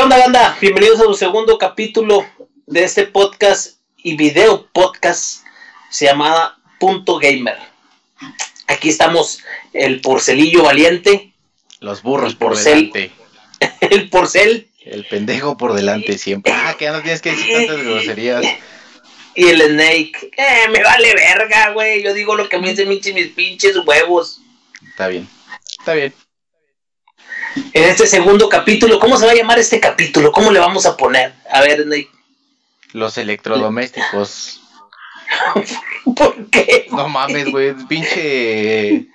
¿Qué onda, banda? Bienvenidos a un segundo capítulo de este podcast y video podcast. Se llama Punto Gamer. Aquí estamos el porcelillo valiente. Los burros por delante. El porcel. El pendejo por delante siempre. Ah, que ya no tienes que decir tantas groserías. Y el Snake. Eh, me vale verga, güey. Yo digo lo que me dicen mis pinches huevos. Está bien. Está bien. En este segundo capítulo, ¿cómo se va a llamar este capítulo? ¿Cómo le vamos a poner? A ver. Los electrodomésticos. ¿Por qué? No mames, güey. Pinche.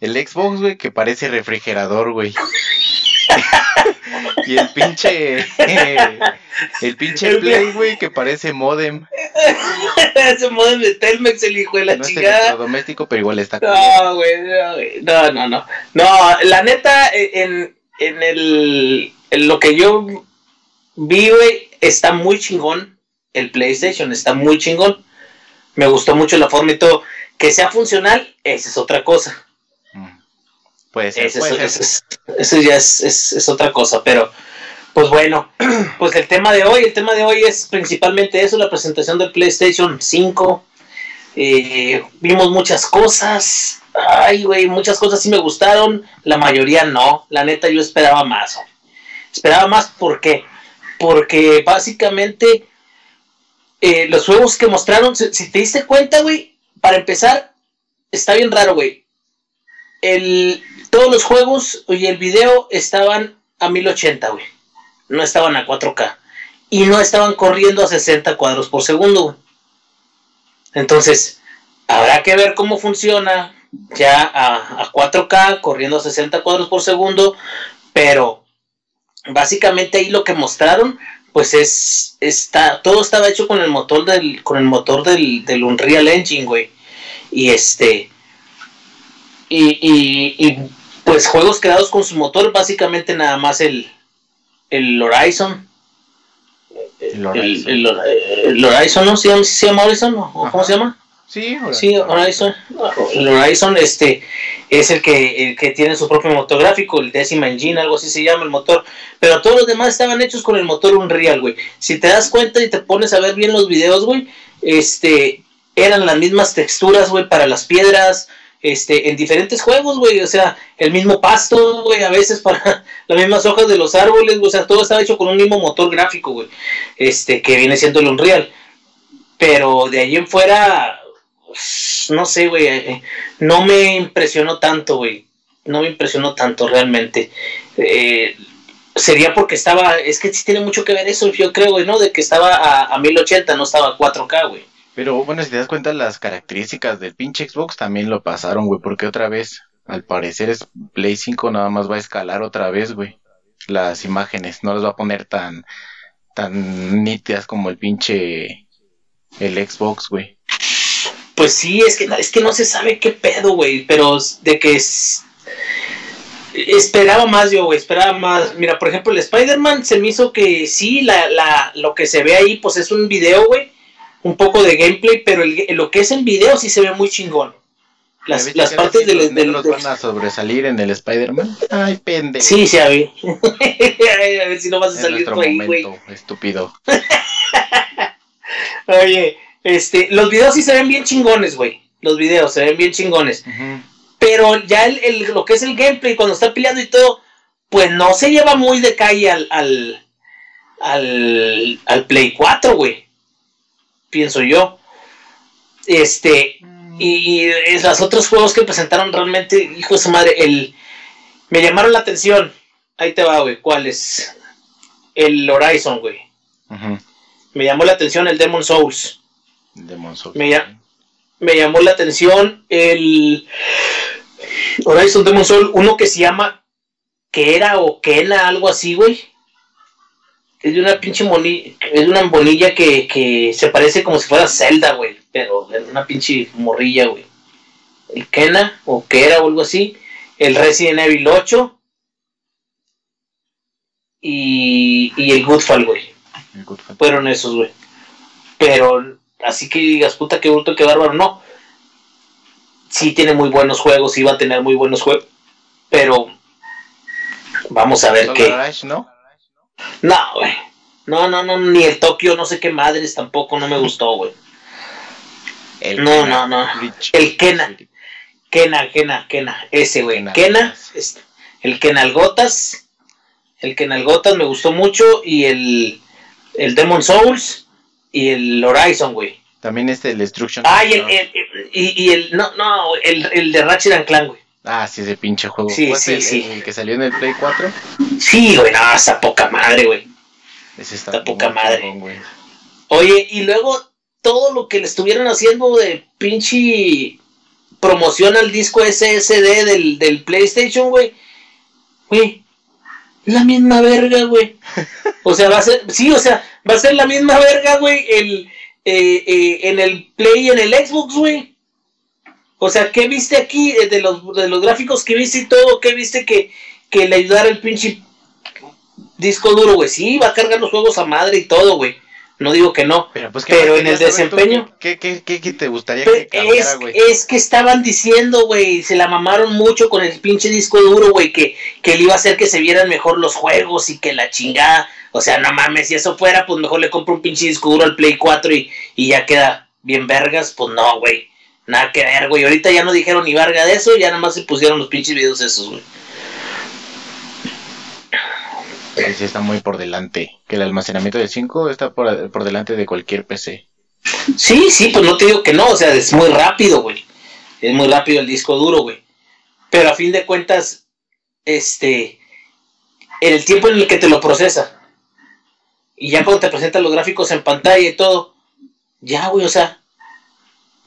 El Xbox, güey, que parece refrigerador, güey. y el pinche. el pinche Play, güey, que parece modem. Ese modem de Telmex, el hijo de la no chingada. Es doméstico, pero igual está. No, güey, no, güey. No, no, no. No, la neta, en, en el. En lo que yo vi, güey, está muy chingón. El PlayStation está muy chingón. Me gustó mucho la forma y todo. Que sea funcional, esa es otra cosa. Puede ser, Eso, puede es- ser. eso es- eso ya es, es- es otra cosa, pero pues bueno, pues el tema de hoy, el tema de hoy es principalmente eso, la presentación del PlayStation 5. Eh, vimos muchas cosas, ay güey, muchas cosas sí me gustaron, la mayoría no, la neta yo esperaba más. Esperaba más, ¿por qué? Porque básicamente eh, los juegos que mostraron, si, si te diste cuenta, güey, para empezar, está bien raro, güey. El, todos los juegos y el video estaban a 1080, güey. No estaban a 4K. Y no estaban corriendo a 60 cuadros por segundo. Entonces, habrá que ver cómo funciona ya a, a 4K, corriendo a 60 cuadros por segundo. Pero básicamente ahí lo que mostraron, pues es, está, todo estaba hecho con el motor del, con el motor del, del Unreal Engine, güey. Y este, y, y, pues juegos creados con su motor, básicamente nada más el, el Horizon. El El, Horizon. el, el Horizon, ¿no? ¿Se llama, se llama Horizon? ¿O ¿Cómo Ajá. se llama? Sí. Sí, Horizon. El Horizon este, es el que, el que tiene su propio motor gráfico, el décima engine, algo así se llama el motor. Pero todos los demás estaban hechos con el motor Unreal, güey. Si te das cuenta y te pones a ver bien los videos, güey, este, eran las mismas texturas, güey, para las piedras, este, en diferentes juegos, güey, o sea, el mismo pasto, güey, a veces para las mismas hojas de los árboles, güey, o sea, todo estaba hecho con un mismo motor gráfico, güey, este, que viene siendo el Unreal. Pero de ahí en fuera, no sé, güey, eh, no me impresionó tanto, güey, no me impresionó tanto realmente. Eh, sería porque estaba, es que sí tiene mucho que ver eso, yo creo, güey, ¿no? De que estaba a, a 1080, no estaba a 4K, güey. Pero bueno, si te das cuenta, las características del pinche Xbox también lo pasaron, güey. Porque otra vez, al parecer, es Play 5 nada más va a escalar otra vez, güey. Las imágenes, no las va a poner tan, tan nítidas como el pinche, el Xbox, güey. Pues sí, es que, es que no se sabe qué pedo, güey, pero de que es... Esperaba más yo, güey, esperaba más. Mira, por ejemplo, el Spider-Man se me hizo que sí, la, la, lo que se ve ahí, pues es un video, güey, un poco de gameplay, pero el, lo que es en video sí se ve muy chingón. ¿Ya Las, las partes del... los negros del- van a sobresalir en el Spider-Man? Ay, pendejo. Sí, sí, a ver. a ver si no vas a es salir nuestro tú ahí, güey. momento, estúpido. Oye, este, los videos sí se ven bien chingones, güey. Los videos se ven bien chingones. Pero ya el, el- lo que es el gameplay, cuando está peleando y todo, pues no se lleva muy de calle al, al, al, al Play 4, güey. Pienso yo. Este, y, y es- los otros juegos que presentaron realmente, hijo de su madre, el, me llamaron la atención. Ahí te va, güey. ¿Cuál es? El Horizon, güey. Me llamó la atención el Demon Souls. Demon Souls. Me ya- Me llamó la atención el Horizon Demon Soul, uno que se llama que era o Kena, algo así, güey. Es de una pinche monilla, es una bonilla que, que se parece como si fuera Zelda, güey, pero es una pinche morrilla, güey. El Kena o Kera o algo así. El Resident Evil 8 y, y el Goodfall, güey fueron esos, güey. Pero así que digas, puta, qué bruto, qué bárbaro, no. Sí tiene muy buenos juegos, sí va a tener muy buenos juegos. Pero vamos a ver qué. ¿no? No, güey. No, no, no, ni el Tokio, no sé qué madres tampoco, no me gustó, güey. no, no, no. El Kena. Kena, Kena, Kena. Ese, güey. Kena. Este, el Kenalgotas. El Kenalgotas me gustó mucho. Y el, el Demon Souls. Y el Horizon, güey. También este, el Destruction. Ah, y el, y, el, no, no, el, el de Ratchet and Clank, güey. Ah, sí, ese pinche juego. Sí, sí, el, sí. El que salió en el Play 4? Sí, güey, no, está poca madre, güey. Ese está, está poca madre. Oye, y luego todo lo que le estuvieron haciendo de pinche promoción al disco SSD del, del PlayStation, güey. Güey, la misma verga, güey. O sea, va a ser, sí, o sea, va a ser la misma verga, güey, el, eh, eh, en el Play y en el Xbox, güey. O sea, ¿qué viste aquí de los, de los gráficos que viste y todo? ¿Qué viste que, que le ayudara el pinche disco duro, güey? Sí, va a cargar los juegos a madre y todo, güey. No digo que no. Pero, pues, en el desempeño. ¿qué, qué, qué, te gustaría que cambiara, güey? Es, que estaban diciendo, güey, se la mamaron mucho con el pinche disco duro, güey, que, que le iba a hacer que se vieran mejor los juegos y que la chingada. O sea, no mames, si eso fuera, pues mejor le compro un pinche disco duro al Play 4 y, y ya queda bien vergas. Pues no, güey. Nada que ver, güey. Ahorita ya no dijeron ni verga de eso, ya nada más se pusieron los pinches videos esos, güey. Sí, está muy por delante. Que el almacenamiento de 5 está por, por delante de cualquier PC. Sí, sí, pues no te digo que no, o sea, es muy rápido, güey. Es muy rápido el disco duro, güey. Pero a fin de cuentas, este, en el tiempo en el que te lo procesa, y ya cuando te presentan los gráficos en pantalla y todo, ya, güey, o sea,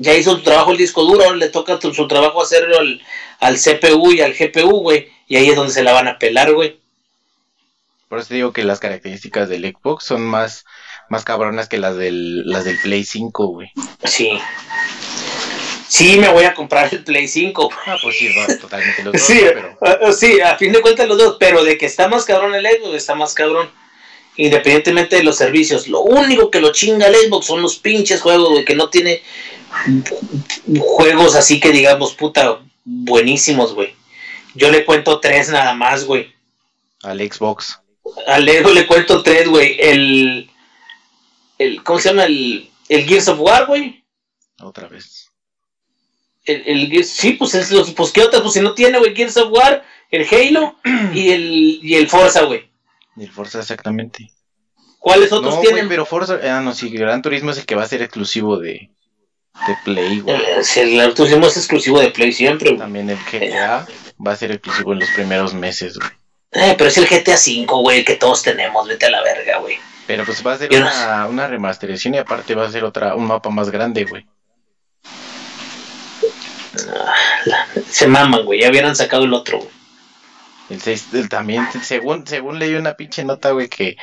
ya hizo su trabajo el disco duro, le toca su trabajo hacerlo al, al CPU y al GPU, güey, y ahí es donde se la van a pelar, güey. Por eso te digo que las características del Xbox son más, más cabronas que las del, las del Play 5, güey. Sí. Sí, me voy a comprar el Play 5. Ah, pues sí, va, totalmente los dos. Sí, pero... sí, a fin de cuentas los dos, pero de que está más cabrón el Xbox, está más cabrón. Independientemente de los servicios. Lo único que lo chinga el Xbox son los pinches juegos, güey, que no tiene juegos así que digamos, puta, buenísimos, güey. Yo le cuento tres nada más, güey. Al Xbox. Al Lego le cuento tres, güey. El, el. ¿Cómo se llama? El, el Gears of War, güey. Otra vez. El, el sí, pues es los. Pues qué otra, pues si no tiene, güey, Gears of War, el Halo y el, y el Forza, güey. Y el Forza, exactamente. ¿Cuáles otros no, tienen? pero Forza, ah, no, sí, Gran Turismo es el que va a ser exclusivo de, de Play, güey. Eh, el Turismo es exclusivo de Play siempre, güey. También el GTA va a ser exclusivo en los primeros meses, güey. Eh, pero es el GTA V, güey, que todos tenemos, vete a la verga, güey. Pero pues va a ser una, una, remasterización y aparte va a ser otra, un mapa más grande, güey. Ah, se maman, güey, ya hubieran sacado el otro, güey. El 6 también, según, según leí una pinche nota, güey, que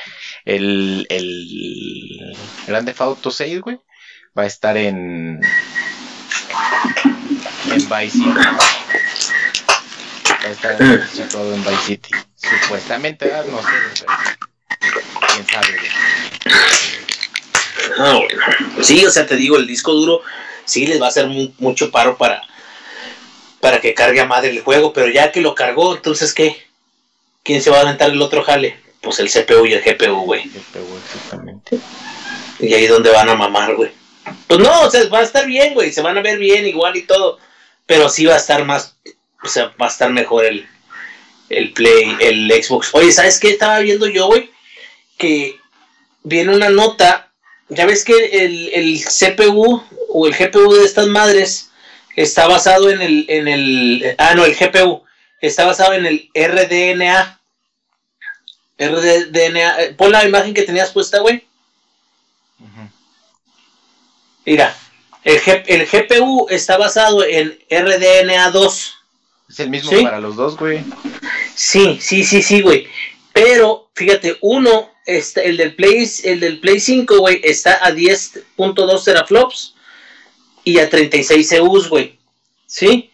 el, el Grande Auto 6, güey, va a estar en en Vice City. Va a estar situado en Vice City. Supuestamente, ah, no sé, quién sabe. No, sí, o sea, te digo, el disco duro sí les va a hacer mucho paro para, para que cargue a madre el juego, pero ya que lo cargó, entonces ¿qué? ¿Quién se va a aventar el otro jale? Pues el CPU y el GPU, güey. GPU, exactamente. Y ahí es donde van a mamar, güey. Pues no, o sea, va a estar bien, güey, se van a ver bien igual y todo, pero sí va a estar más, o sea, va a estar mejor el, el Play, el Xbox. Oye, ¿sabes qué estaba viendo yo, güey? Que viene una nota, ya ves que el, el, CPU o el GPU de estas madres está basado en el, en el, ah, no, el GPU está basado en el RDNA. RDNA, eh, pon la imagen que tenías puesta, güey. Mira, el, el GPU está basado en RDNA2. Es el mismo para los dos, güey. Sí, sí, sí, sí, güey. Pero, fíjate, uno, está, el, del Play, el del Play 5, güey, está a 10.2 teraflops y a 36 EUs, güey. ¿Sí?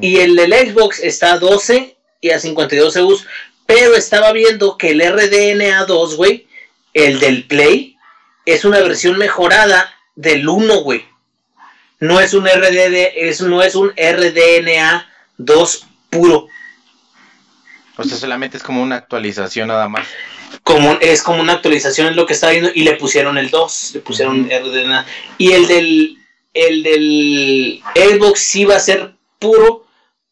Y el del Xbox está a 12 y a 52 EUs. Pero estaba viendo que el RDNA2, güey, el del Play, es una versión mejorada del 1, güey. No es un RDD, es, no es un RDNA dos puro. O sea, solamente es como una actualización nada más. como es como una actualización es lo que está viendo y le pusieron el 2, le pusieron y el del el del Xbox sí va a ser puro,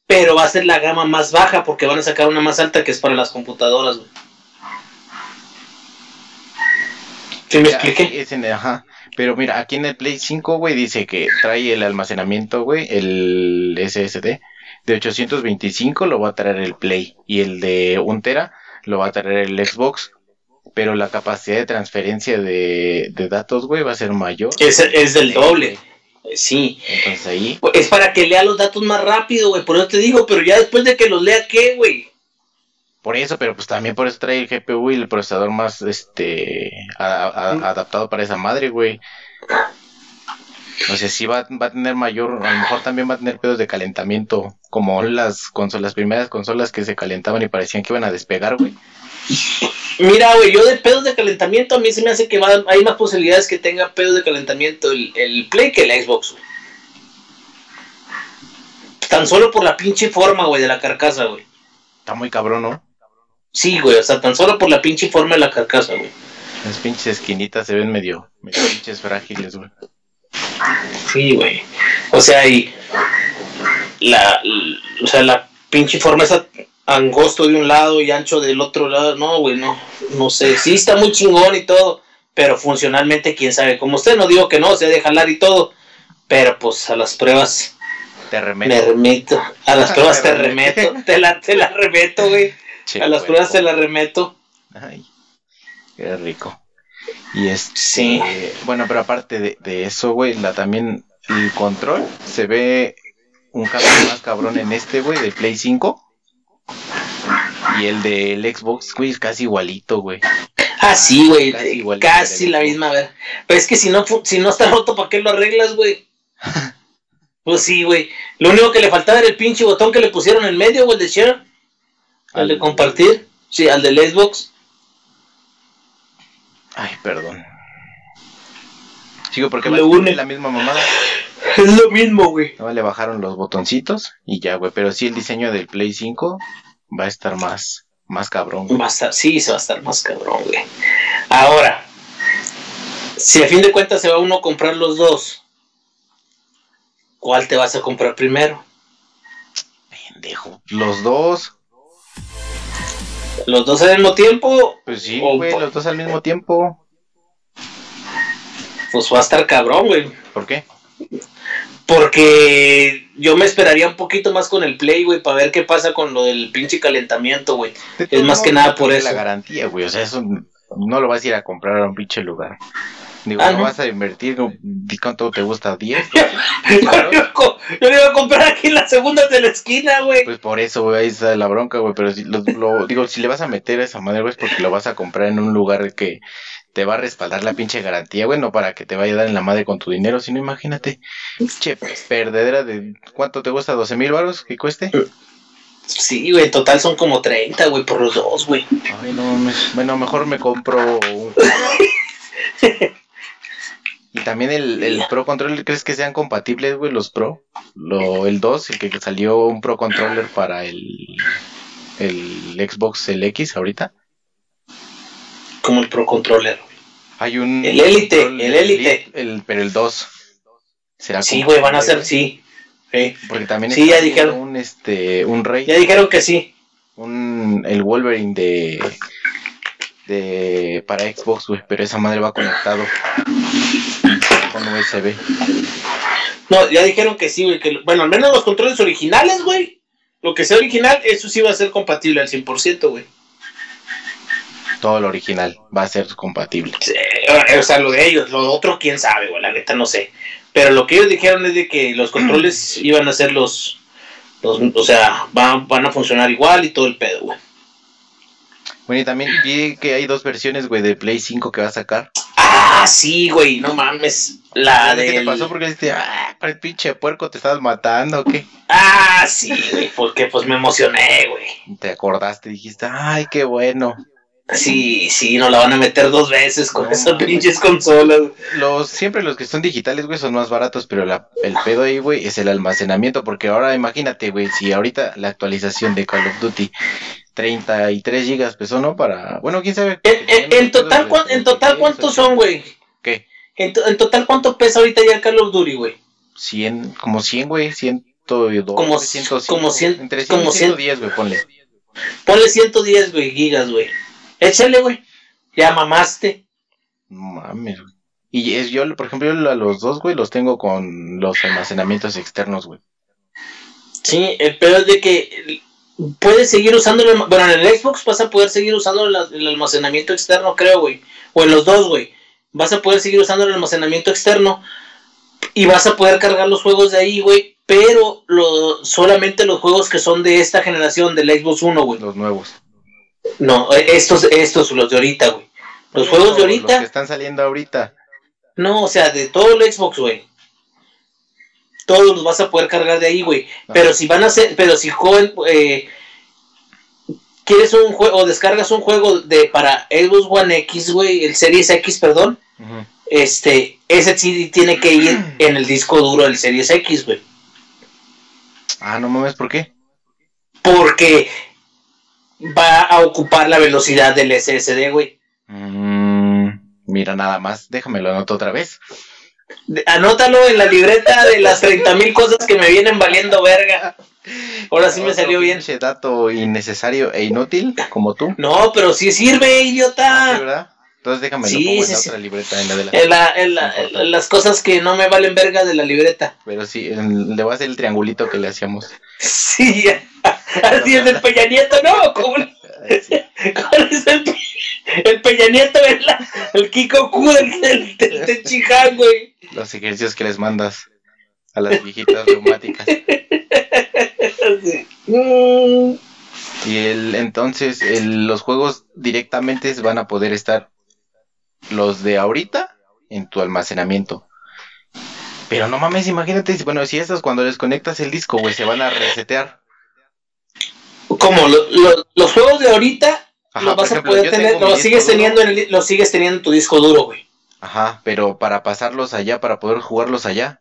pero va a ser la gama más baja porque van a sacar una más alta que es para las computadoras, güey. ¿Sí me expliqué? Pero mira, aquí en el Play 5, güey, dice que trae el almacenamiento, güey, el SSD de 825 lo va a traer el Play y el de 1 tera lo va a traer el Xbox. Pero la capacidad de transferencia de, datos, güey, va a ser mayor. Es, es del doble. Sí. Entonces ahí. Es para que lea los datos más rápido, güey. Por eso te digo, pero ya después de que los lea, ¿qué, güey? Por eso, pero pues también por eso trae el GPU y el procesador más este adaptado para esa madre, güey. O sea, sí va, va, a tener mayor, a lo mejor también va a tener pedos de calentamiento, como las consolas, las primeras consolas que se calentaban y parecían que iban a despegar, güey. Mira, güey, yo de pedos de calentamiento a mí se me hace que hay más posibilidades que tenga pedos de calentamiento el, el Play que el Xbox. Tan solo por la pinche forma, güey, de la carcasa, güey. Está muy cabrón, ¿no? Sí, güey, o sea, tan solo por la pinche forma de la carcasa, güey. Las pinches esquinitas se ven medio, medio pinches frágiles, güey. Sí, güey. O sea, y la, o sea, la pinche forma esa angosto de un lado y ancho del otro lado, no, güey, no, no sé. Sí está muy chingón y todo, pero funcionalmente quién sabe. Como usted no digo que no, se de jalar y todo, pero pues a las pruebas te remeto. Me. A las pruebas te remeto. Te la, te la remeto, güey a las pruebas se las remeto. Ay, qué rico. Y es. Sí. bueno, pero aparte de, eso, güey, la también. El control se ve un cambio más cabrón en este, güey, de Play 5. Y el del Xbox, güey, es casi igualito, güey. Ah, sí, güey. Casi, la misma, ver. Pero es que si no, si no está roto, ¿para qué lo arreglas, güey? pues sí, güey. Lo único que le faltaba era el pinche botón que le pusieron en medio, güey, de share. ¿Al de compartir? Sí, al del Xbox. Ay, perdón. Sigo porque le une la misma mamada. Es lo mismo, güey. No, le bajaron los botoncitos y ya, güey. Pero sí el diseño del Play 5 va a estar más, más cabrón. Va a estar, sí, se va a estar más cabrón, güey. Ahora, si a fin de cuentas se va uno a comprar los dos, ¿cuál te vas a comprar primero? Pendejo. Los dos. ¿Los dos al mismo tiempo? Pues sí, güey, los dos al mismo tiempo. Pues va a estar cabrón, güey. ¿Por qué? Porque yo me esperaría un poquito más con el Play, güey, para ver qué pasa con lo del pinche calentamiento, güey. Es más que nada por eso. la garantía, güey. O sea, eso no lo vas a ir a comprar a un pinche lugar. Digo, ah, ¿no? vas a invertir? ¿Cuánto te gusta? ¿10? yo, yo, iba a comprar aquí en las segundas de la esquina, güey. Pues por eso, güey, ahí está la bronca, güey. Pero si lo, digo, si le vas a meter a esa madre, güey, es porque lo vas a comprar en un lugar que te va a respaldar la pinche garantía, güey, no para que te vaya a dar en la madre con tu dinero, sino imagínate, che, perdedera de, ¿cuánto te gusta? ¿12 mil baros que cueste? Sí, güey, en total son como 30, güey, por los dos, güey. Ay, no, bueno, mejor me compro un... Y también el, Pro Controller, ¿crees que sean compatibles, güey, los Pro? Lo, el 2, el que salió un Pro Controller para el, el Xbox, el X ahorita. Como el Pro Controller. Hay un... El Elite, el Elite. El, pero el 2. ¿Será sí, güey, van a ser, sí. Porque también sí, ya dijeron. un, este, un Rey. Ya dijeron que sí. Un, el Wolverine de de para Xbox, güey, pero esa madre va conectado con USB. No, ya dijeron que sí, güey, que bueno, al menos los controles originales, güey, lo que sea original, eso sí va a ser compatible al 100%, güey. Todo lo original va a ser compatible. o sea, lo de ellos, lo otro quién sabe, güey, la neta no sé. Pero lo que ellos dijeron es de que los controles iban a ser los, los o sea, van, van a funcionar igual y todo el pedo, güey. Bueno, y también vi que hay dos versiones, güey, de Play 5 que va a sacar. Ah, sí, güey, no mames. La de. ¿Qué te pasó? Porque dijiste, ah, para el pinche puerco te estabas matando, ¿o qué? Ah, sí, güey, porque pues me emocioné, güey. Te acordaste, dijiste, ay, qué bueno. Sí, sí, nos la van a meter dos veces con esas pinches consolas. Los, siempre los que son digitales, güey, son más baratos, pero la, el pedo ahí, güey, es el almacenamiento, porque ahora imagínate, güey, si ahorita la actualización de Call of Duty 33 gigas pesó, ¿no? Para, bueno, quién sabe. En, total, en total, ¿cuántos son, güey? ¿Qué? En, total, ¿cuánto pesa ahorita ya el of Duty, güey? 100, como 100, güey, 102, como, 105, como 100, entre 100, como 110, güey, ponle. Ponle 110, güey, gigas, güey. Échale, güey. Ya mamaste. No mames, güey. Y es yo, por ejemplo, yo a los dos, güey, los tengo con los almacenamientos externos, güey. Sí, el peor es de que puedes seguir usando, el, bueno, en el Xbox vas a poder seguir usando el, almacenamiento externo, creo, güey. O en los dos, güey. Vas a poder seguir usando el almacenamiento externo y vas a poder cargar los juegos de ahí, güey. Pero lo, solamente los juegos que son de esta generación, del Xbox One, güey. Los nuevos. No, estos, estos, los de ahorita, güey. Los juegos de ahorita. Los que están saliendo ahorita. No, o sea, de todo el Xbox, güey todos los vas a poder cargar de ahí, güey. Pero si van a ser, pero si joven, eh, quieres un juego o descargas un juego de para Xbox One X, güey, el Series X, perdón, este, ese sí tiene que ir en el disco duro del Series X, güey. Ah, no mames, ¿por qué? Porque va a ocupar la velocidad del SSD, güey. Mm, mira, nada más, déjamelo anoto otra vez. Anótalo en la libreta de las 30 mil cosas que me vienen valiendo verga. Ahora sí me salió bien. Ese dato innecesario e inútil, como tú. No, pero sí sirve, idiota. ¿verdad? Entonces déjame sí, pongo en la otra libreta, en la de la... En las cosas que no me valen verga de la libreta. Pero sí, le voy a hacer el triangulito que le hacíamos. Sí, así es el Peña Nieto, ¿no? ¿Cuál es el, el Peña Nieto? El, Kiko Q del, del, del, güey los ejercicios que les mandas a las viejitas reumáticas. Y el, entonces los juegos directamente van a poder estar los de ahorita en tu almacenamiento. Pero no mames, imagínate, bueno, si estas cuando les conectas el disco, güey, se van a resetear. Como los juegos de ahorita los vas a poder tener, los sigues teniendo en los sigues teniendo en tu disco duro, güey. Ajá, pero para pasarlos allá, para poder jugarlos allá.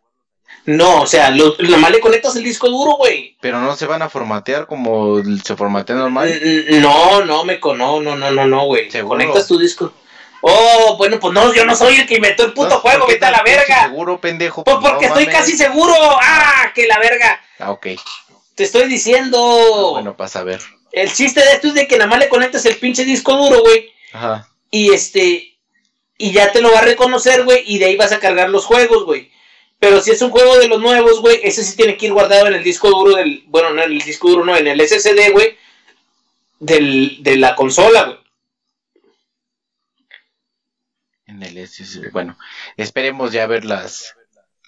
No, o sea, lo, nomás le conectas el disco duro, güey. Pero no se van a formatear como se formatea normal. No, no, me no, no, no, no, no, güey. Conectas tu disco. Oh, bueno, pues no, yo no soy el que inventó el puto juego, vete a la verga. Seguro, pendejo. Pues porque estoy casi seguro. Ah, que la verga. Ah, ok. Te estoy diciendo. Ah, bueno, pasa a ver. El chiste de esto es de que nada más le conectas el pinche disco duro, güey. Ajá. Y este, y ya te lo va a reconocer, güey, y de ahí vas a cargar los juegos, güey. Pero si es un juego de los nuevos, güey, ese sí tiene que ir guardado en el disco duro del, bueno, no en el disco duro, no, en el SSD, güey, del, de la consola, güey. En el SSD, bueno, esperemos ya ver las,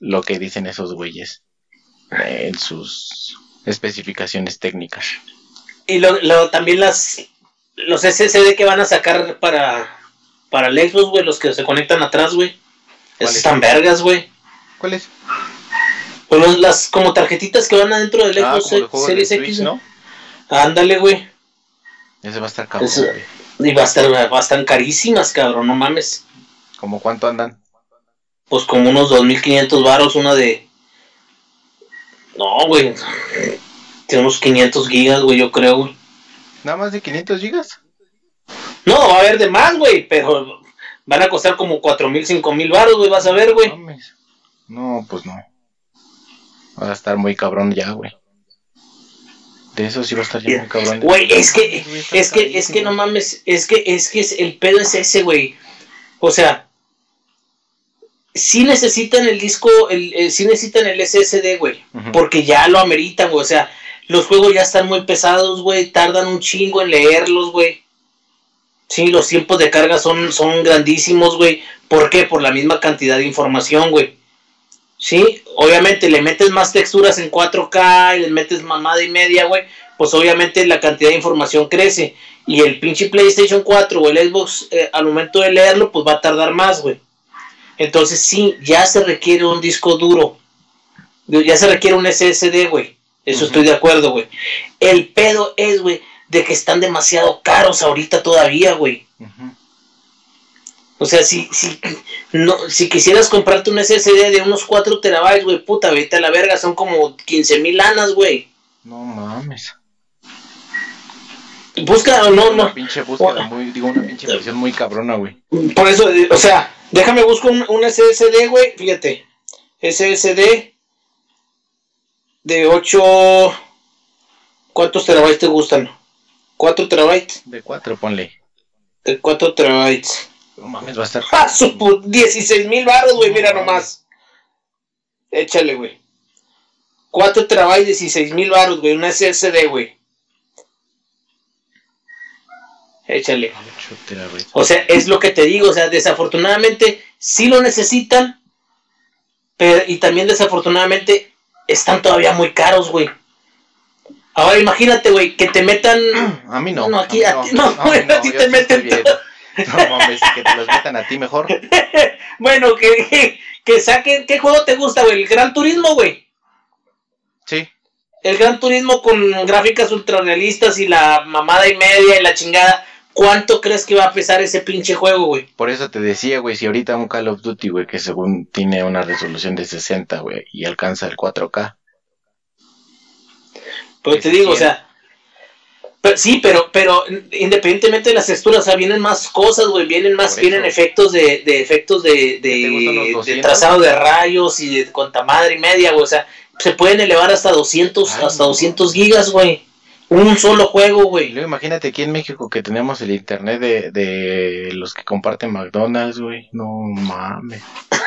lo que dicen esos güeyes en sus especificaciones técnicas. Y lo, también las, los SSD que van a sacar para para el Xbox, güey, los que se conectan atrás, güey. Esos están vergas, güey. ¿Cuáles? Pues las como tarjetitas que van adentro del ah, Xbox Series X, ¿no? Ándale, güey. Ese va a estar cabrón, Y va a estar, va a estar carísimas, cabrón, no mames. ¿Cómo cuánto andan? Pues como unos 2500 varos, una de. No, güey. Tiene unos 500 gigas, güey, yo creo, güey. ¿Nada más de 500 gigas? No, va a haber de más, güey, pero van a costar como cuatro mil, cinco mil baros, güey, vas a ver, güey. No, pues no. Va a estar muy cabrón ya, güey. De eso sí va a estar ya muy cabrón. Güey, es que, es que, es que no mames, es que, es que el pedo es ese, güey. O sea, sí necesitan el disco, el, eh, sí necesitan el SSD, güey. Porque ya lo ameritan, güey. O sea, los juegos ya están muy pesados, güey. Tardan un chingo en leerlos, güey. Sí, los tiempos de carga son, son grandísimos, güey. ¿Por qué? Por la misma cantidad de información, güey. Sí, obviamente le metes más texturas en 4K y le metes mamada y media, güey. Pues obviamente la cantidad de información crece. Y el pinche PlayStation 4 o el Xbox, eh, al momento de leerlo, pues va a tardar más, güey. Entonces sí, ya se requiere un disco duro. Ya se requiere un SSD, güey. Eso estoy de acuerdo, güey. El pedo es, güey, de que están demasiado caros ahorita todavía, güey. O sea, si, si, no, si quisieras comprarte un SSD de unos 4 terabytes, güey, puta, vete a la verga, son como 15 mil lanas, güey. No mames. Busca, no, no. Una pinche búsqueda muy, digo, una pinche versión muy cabrona, güey. Por eso, o sea, déjame buscar un, un SSD, güey. Fíjate. SSD de 8. ¿Cuántos terabytes te gustan? ¿4 terabytes? De 4, ponle. De 4 terabytes. No mames, va a estar. ¡Ah, su pu- 16 mil baros, güey! Mira nomás. Échale, güey. 4 terabytes, 16 mil baros, güey. Una SSD, güey. Échale. 8 terabytes. O sea, es lo que te digo, o sea, desafortunadamente sí lo necesitan, pero y también desafortunadamente están todavía muy caros, güey. Ahora imagínate, güey, que te metan... A mí no. No, aquí a ti- no, güey, a ti te meten. No mames, que te los metan a ti mejor. Bueno, que, que, que saquen... ¿Qué juego te gusta, güey? El Gran Turismo, güey. Sí. El Gran Turismo con gráficas ultrarrealistas y la mamada y media y la chingada. ¿Cuánto crees que va a pesar ese pinche juego, güey? Por eso te decía, güey, si ahorita un Call of Duty, güey, que según tiene una resolución de 60, güey, y alcanza el 4K. Ese te digo, o sea. pero- sí, pero, pero independientemente de las texturas, o sea, vienen más cosas, güey. Vienen más, Por vienen efectos de, de efectos de, ¿Qué te gustan los de, de 200? trazado de rayos y de cuanta madre y media, güey. O sea, se pueden elevar hasta 200, Ay, hasta no. 200 gigas, güey. Un solo juego, güey. luego imagínate aquí en México que tenemos el internet de, de los que comparten McDonald's, güey. No mames.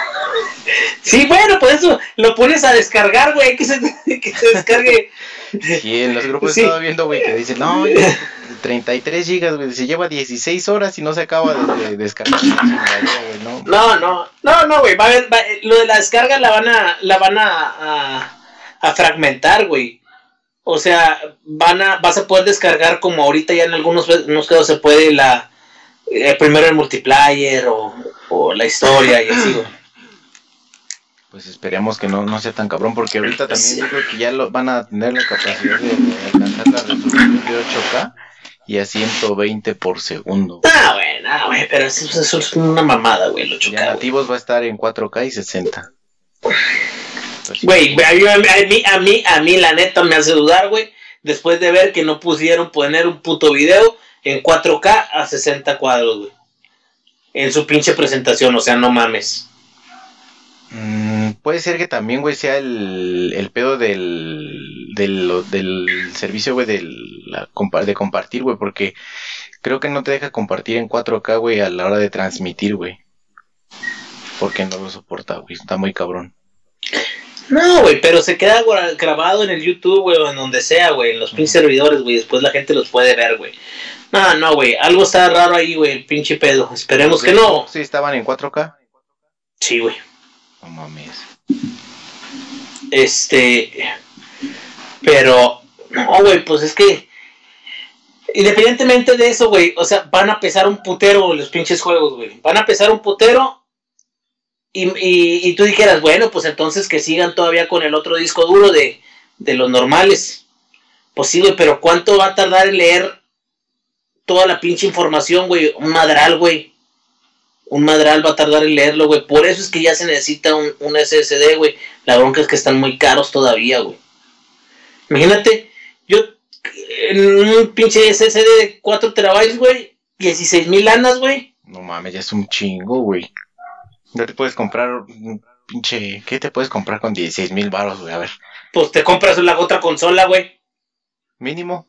Sí, bueno, pues eso lo pones a descargar, güey. Que se, que se descargue. Y en los grupos Sí. estaba viendo, güey, que dicen, no, ya, 33 gigas, güey, se lleva 16 horas y no se acaba de, de descargar. No. No, no, no, no, güey. Va a haber, va- lo de la descarga la van a, la van a, a, a fragmentar, güey. O sea, van a, vas a poder descargar como ahorita ya en algunos, en algunos casos se puede la, eh, primero el multiplayer o, o la historia y así, güey. Pues esperemos que no, no sea tan cabrón, porque ahorita también yo creo que ya lo, van a tener la capacidad de, de alcanzar la resolución de 8K y a 120 por segundo. Ah, güey, no, güey, pero eso, eso es una mamada, güey, lo Ya choca, güey. nativos va a estar en 4K y 60. Pues. Güey, a mí, a mí, a mí, a mí, la neta me hace dudar, güey, después de ver que no pusieron poner un puto video en 4K a 60 cuadros, güey. En su pinche presentación, o sea, no mames. Mm, puede ser que también, güey, sea el, el pedo del, del, del servicio, güey, del, la de compartir, güey, porque creo que no te deja compartir en 4K, güey, a la hora de transmitir, güey. Porque no lo soporta, güey, está muy cabrón. No, güey, pero se queda gra- grabado en el YouTube, güey, o en donde sea, güey, en los pinches servidores, güey, después la gente los puede ver, güey. No, no, güey, algo está raro ahí, güey, el pinche pedo. Esperemos que no. Sí, estaban en 4K. Sí, güey. No mames. Este. Pero. No, güey, pues es que. Independientemente de eso, güey. O sea, van a pesar un putero los pinches juegos, güey. Van a pesar un putero. Y, y, y tú dijeras, bueno, pues entonces que sigan todavía con el otro disco duro de, de los normales. Pues sí, güey, pero ¿cuánto va a tardar en leer toda la pinche información, güey? Un madral, güey. Un madral va a tardar en leerlo, güey. Por eso es que ya se necesita un, un SSD, güey. La bronca es que están muy caros todavía, güey. Imagínate, yo en un pinche SSD de 4 terabytes, güey, 16 mil lanas, güey. No mames, ya es un chingo, güey. Ya te puedes comprar un pinche... ¿Qué te puedes comprar con 16 mil baros, güey? A ver. Pues te compras la otra consola, güey. Mínimo.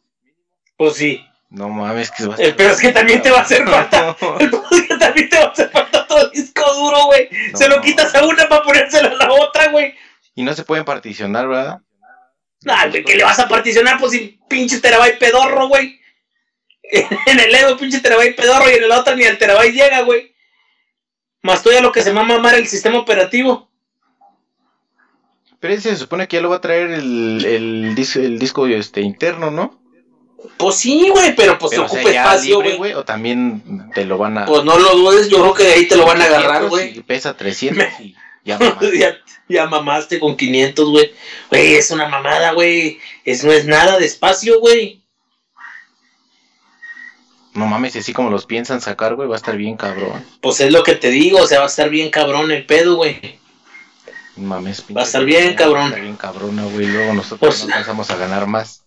Pues sí. No mames, que va a peor es que también te va a hacer falta. No, El peor es que también te va a hacer falta todo el disco duro, güey. No. Se lo quitas a una para ponérselo a la otra, güey. Y no se pueden particionar, ¿verdad? Nah, güey, ¿qué le vas a particionar? Pues sin pinche terabyte pedorro, güey. En el Evo, pinche terabyte pedorro, y en el otro ni el terabyte llega, güey. Más todavía lo que se va a mamar el sistema operativo. Pero ese se supone que ya lo va a traer el, el, dis- el disco este, interno, ¿no? Pues sí, güey, pero pues Pero, te o sea, ocupa espacio, güey. O también te lo van a... Pues no lo dudes, yo creo que de ahí te lo van a agarrar, 500 güey. Pesa 300 y ya mamá. ya, ya mamaste con 500, güey. Güey, es una mamada, güey. Es, no es nada de espacio, güey. No mames, así como los piensan sacar, güey, va a estar bien cabrón. Pues es lo que te digo, o sea, va a estar bien cabrón el pedo, güey. No Mames, Va a estar bien, cabrón. Va a estar bien cabrona, güey. Luego nosotros Pues- no alcanzamos a ganar más.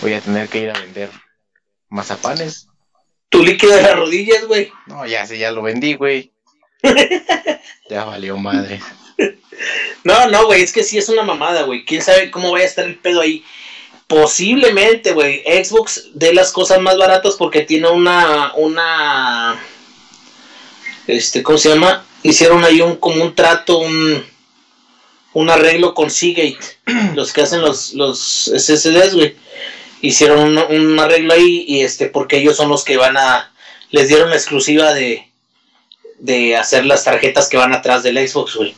Voy a tener que ir a vender Mazapanes. Tu líquido de las rodillas, güey. No, ya sé, ya lo vendí, güey. ya valió madre. No, no, güey, es que sí es una mamada, güey. ¿Quién sabe cómo vaya a estar el pedo ahí? Posiblemente, güey, Xbox de las cosas más baratas porque tiene una, una, este, ¿cómo se llama? Hicieron ahí un, como un trato, un, un arreglo con Seagate, los que hacen los, los SSDs, güey. Hicieron un, un arreglo ahí y este, porque ellos son los que van a, les dieron la exclusiva de, de hacer las tarjetas que van atrás del Xbox, güey.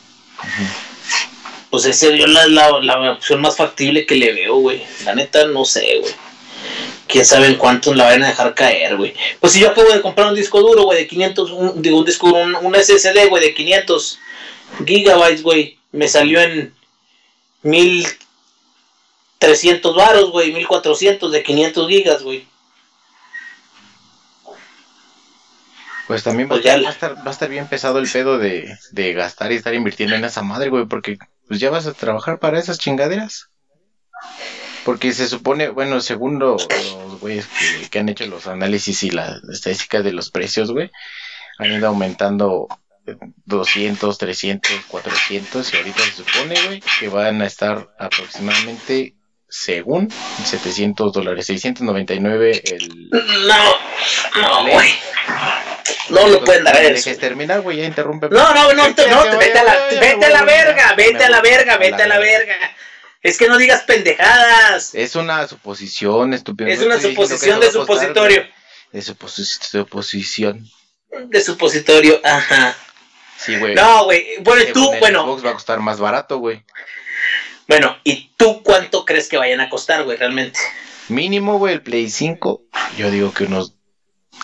Pues ese es la, la, la, opción más factible que le veo, güey. La neta, no sé, güey. Quién sabe en cuánto la van a dejar caer, güey. Pues si yo acabo de comprar un disco duro, güey, de 500, un, digo, un disco un, un SSD, güey, de 500 gigabytes, güey. Me salió en 1300 varos, güey, 1400 de 500 gigas, güey. Pues también pues va, a estar, va a estar bien pesado el pedo de, de gastar y estar invirtiendo en esa madre, güey, porque pues ya vas a trabajar para esas chingaderas. Porque se supone, bueno, según los güeyes que, han hecho los análisis y las estadísticas de los precios, güey, han ido aumentando 200, 300, 400 y ahorita se supone, güey, que van a estar aproximadamente, según, 700 dólares, 699 el... No, no, güey. No lo pueden dar eso. Dejes terminar, güey, ya interrumpe. No, no, no, no, vete a la, vete a la verga, vete a la verga, vete a la verga. Es que no digas pendejadas. Es una suposición, estúpido. Es una suposición de supositorio. De suposición. De supositorio, ajá. Sí, güey. No, güey. Bueno, y tú, bueno. Xbox va a costar más barato, güey. Bueno, ¿y tú cuánto crees que vayan a costar, güey, realmente? Mínimo, güey, el Play 5. Yo digo que unos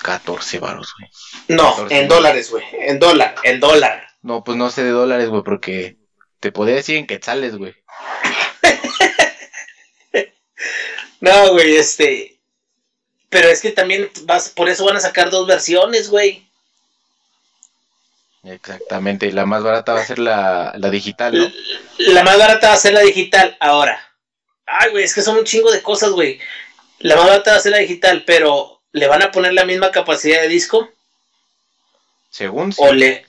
14 baros, güey. No, en dólares, güey. En dólar, en dólar. No, pues no sé de dólares, güey, porque te podría decir en quetzales, güey. no, güey, este. Pero es que también vas, por eso van a sacar dos versiones, güey. Exactamente, y la más barata va a ser la, la digital, ¿no? La, más barata va a ser la digital, ahora. Ay, güey, es que son un chingo de cosas, güey. La más barata va a ser la digital, pero ¿le van a poner la misma capacidad de disco? Según sí. O le...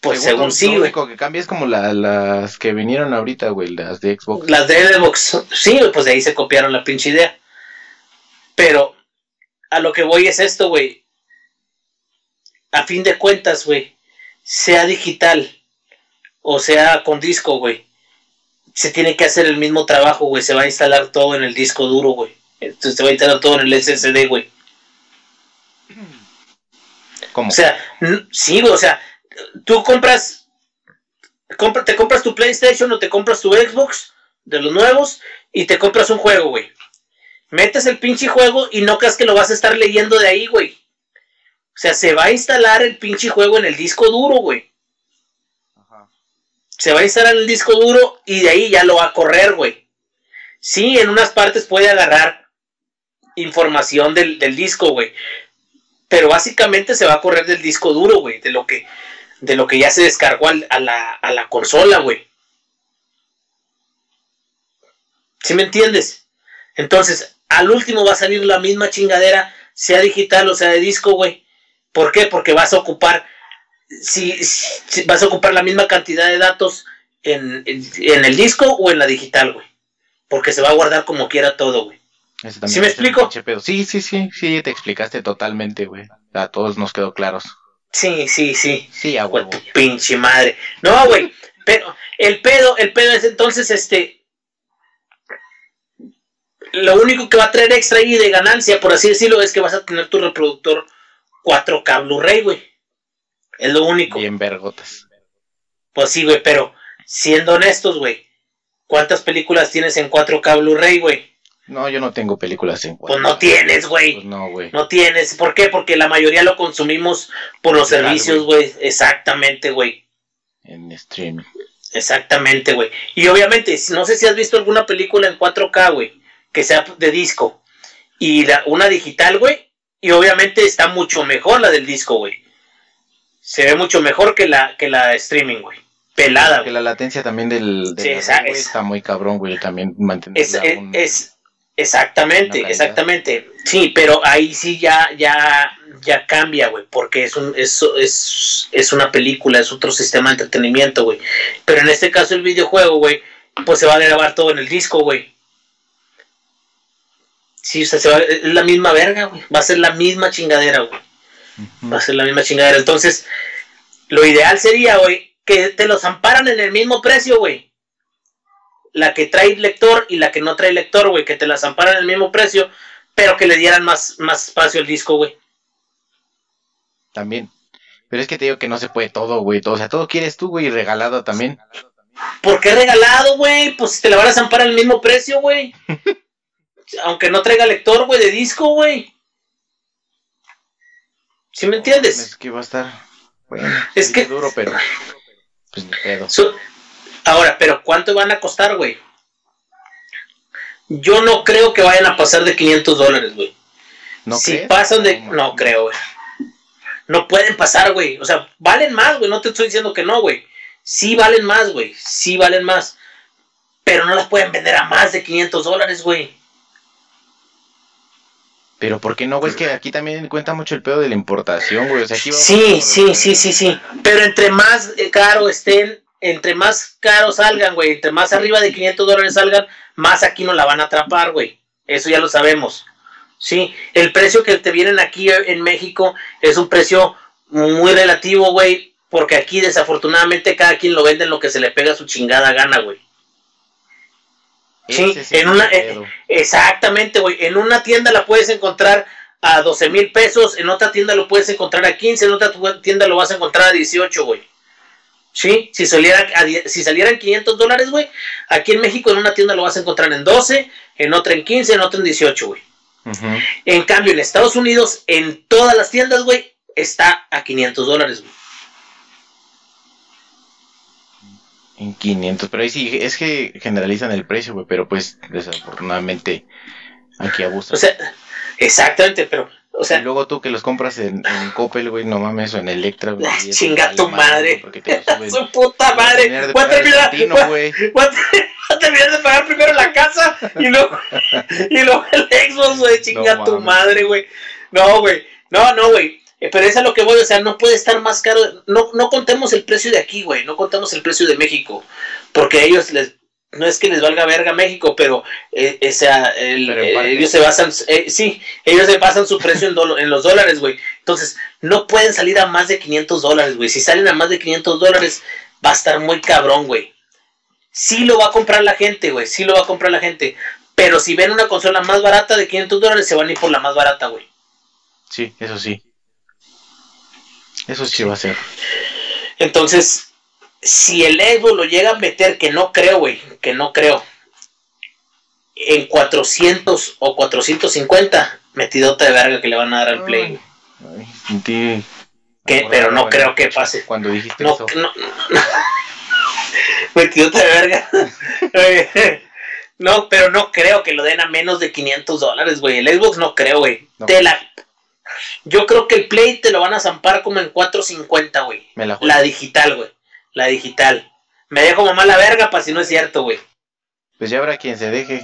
Pues según, sí, güey. Lo único que cambia es como las que vinieron ahorita, güey, las de Xbox. Las de Xbox, sí, pues de ahí se copiaron la pinche idea. Pero a lo que voy es esto, güey. A fin de cuentas, güey, sea digital o sea con disco, güey, se tiene que hacer el mismo trabajo, güey. Se va a instalar todo en el disco duro, güey. Entonces se va a instalar todo en el SSD, güey. ¿Cómo? O sea, sí, güey, o sea, tú compras, te compras tu PlayStation o te compras tu Xbox de los nuevos y te compras un juego, güey. Metes el pinche juego y no creas que lo vas a estar leyendo de ahí, güey. O sea, se va a instalar el pinche juego en el disco duro, güey. Se va a instalar el disco duro y de ahí ya lo va a correr, güey. Sí, en unas partes puede agarrar información del, del disco, güey. Pero básicamente se va a correr del disco duro, güey. De lo que de lo que ya se descargó a, la, a la consola, güey. ¿Sí me entiendes? Entonces, al último va a salir la misma chingadera, sea digital o sea de disco, güey. ¿Por qué? Porque vas a ocupar, si, vas a ocupar la misma cantidad de datos en, en, el disco o en la digital, güey. Porque se va a guardar como quiera todo, güey. ¿Sí me explico? Sí, sí, sí, sí, te explicaste totalmente, güey. A todos nos quedó claros. Sí, sí, sí. Sí, a Tu pinche madre. No, güey. Pero el pedo, el pedo es entonces este. Lo único que va a traer extra ahí de ganancia, por así decirlo, es que vas a tener tu reproductor 4K Blu-ray, güey. Es lo único. Bien vergotas. Pues sí, güey, pero siendo honestos, güey. ¿Cuántas películas tienes en 4K Blu-ray, güey? No, yo no tengo películas en 4K. Pues no tienes, güey. Pues no, güey. No tienes. ¿Por qué? Porque la mayoría lo consumimos por los servicios, güey. Exactamente, güey. En streaming. Exactamente, güey. Y obviamente, no sé si has visto alguna película en 4K, güey, que sea de disco. Y la, una digital, güey. Y obviamente está mucho mejor la del disco, güey. Se ve mucho mejor que la, que la streaming, güey. Pelada, Que la latencia también del, sí, está muy cabrón, güey. También mantener es, es, Exactamente, Una calidad. exactamente. Sí, pero ahí sí ya, ya, ya cambia, güey, porque es un, es, es, es una película, es otro sistema de entretenimiento, güey. Pero en este caso el videojuego, güey, pues se va a grabar todo en el disco, güey. Sí, o sea, se va- es la misma verga, güey. Va a ser la misma chingadera, güey. Va a ser la misma chingadera. Entonces, lo ideal sería, güey, que te los amparan en el mismo precio, güey. La que trae lector y la que no trae lector, güey, que te las amparan en el mismo precio, pero que le dieran más, más espacio al disco, güey. También. Pero es que te digo que no se puede todo, güey. Todo, o sea, todo quieres tú, güey, regalado también. ¿Por qué regalado, güey? Pues te la van a zampar al mismo precio, güey. Aunque no traiga lector, güey, de disco, güey. ¿Sí me entiendes? Es que va a estar. Bueno, Es que- duro, pero. Pues ni pedo. Ahora, pero ¿cuánto van a costar, güey? Yo no creo que vayan a pasar de 500 dólares, güey. ¿No si crees? pasan de... No, No creo, güey. No pueden pasar, güey. O sea, valen más, güey. No te estoy diciendo que no, güey. Sí valen más, güey. Sí valen más. Pero no las pueden vender a más de 500 dólares, güey. Pero ¿por qué no, güey? Es que aquí también cuenta mucho el pedo de la importación, güey. O sea, aquí va Sí, sí, sí, sí, sí. Pero entre más eh, caro estén, entre más caros salgan, güey, entre más arriba de 500 dólares salgan, más aquí no la van a atrapar, güey. Eso ya lo sabemos. Sí, el precio que te vienen aquí en México es un precio muy relativo, güey, porque aquí desafortunadamente cada quien lo vende en lo que se le pega su chingada gana, güey. Sí, en una- pedo. Exactamente, güey. En una tienda la puedes encontrar a 12 mil pesos, en otra tienda lo puedes encontrar a 15, en otra tienda lo vas a encontrar a 18, güey. Sí, si, saliera si salieran 500 dólares, güey, aquí en México en una tienda lo vas a encontrar en 12, en otra en 15, en otra en 18, güey. En cambio, en Estados Unidos, en todas las tiendas, güey, está a 500 dólares, güey. En 500. Pero ahí sí, es que generalizan el precio, güey. Pero pues, desafortunadamente, aquí abusan. O sea, exactamente, pero, o y sea, luego tú que los compras en, en Coppel, güey, no mames, o en Electra, güey. Ah, y chinga tu madre, madre. güey, Porque te lo suben. su puta madre. Voy a terminar, de pagar primero la casa y luego, y luego el Xbox, güey, chinga No tu madre, güey. No, güey, no, no, güey. Eh, Pero es a lo que voy, o sea, no puede estar más caro. No, no contemos el precio de aquí, güey. No contemos el precio de México. Porque a ellos les. No es que les valga verga México, pero eh, o sea, el- Pero en eh, ellos se basan, eh, sí, ellos se basan su precio en los dólares, güey. Entonces, no pueden salir a más de 500 dólares, güey. Si salen a más de 500 dólares, va a estar muy cabrón, güey. Sí lo va a comprar la gente, güey. Sí lo va a comprar la gente. Pero si ven una consola más barata de 500 dólares, se van a ir por la más barata, güey. Sí, eso sí. Eso sí, va a ser. Entonces, si el Xbox lo llega a meter, que no creo, güey, que no creo, en 400 o 450, metidota de verga que le van a dar al Play. güey. Ay, sentí. ¿Qué? Pero no creo que pase. Cuando dijiste No, eso. no, metidota de verga. no, pero no creo que lo den a menos de 500 dólares, güey. El Xbox no creo, güey. No. Te la- Yo creo que el Play te lo van a zampar como en 450, güey. Me la digital, güey. La digital. Me dejo mamá la verga para si no es cierto, güey. Pues ya habrá quien se deje.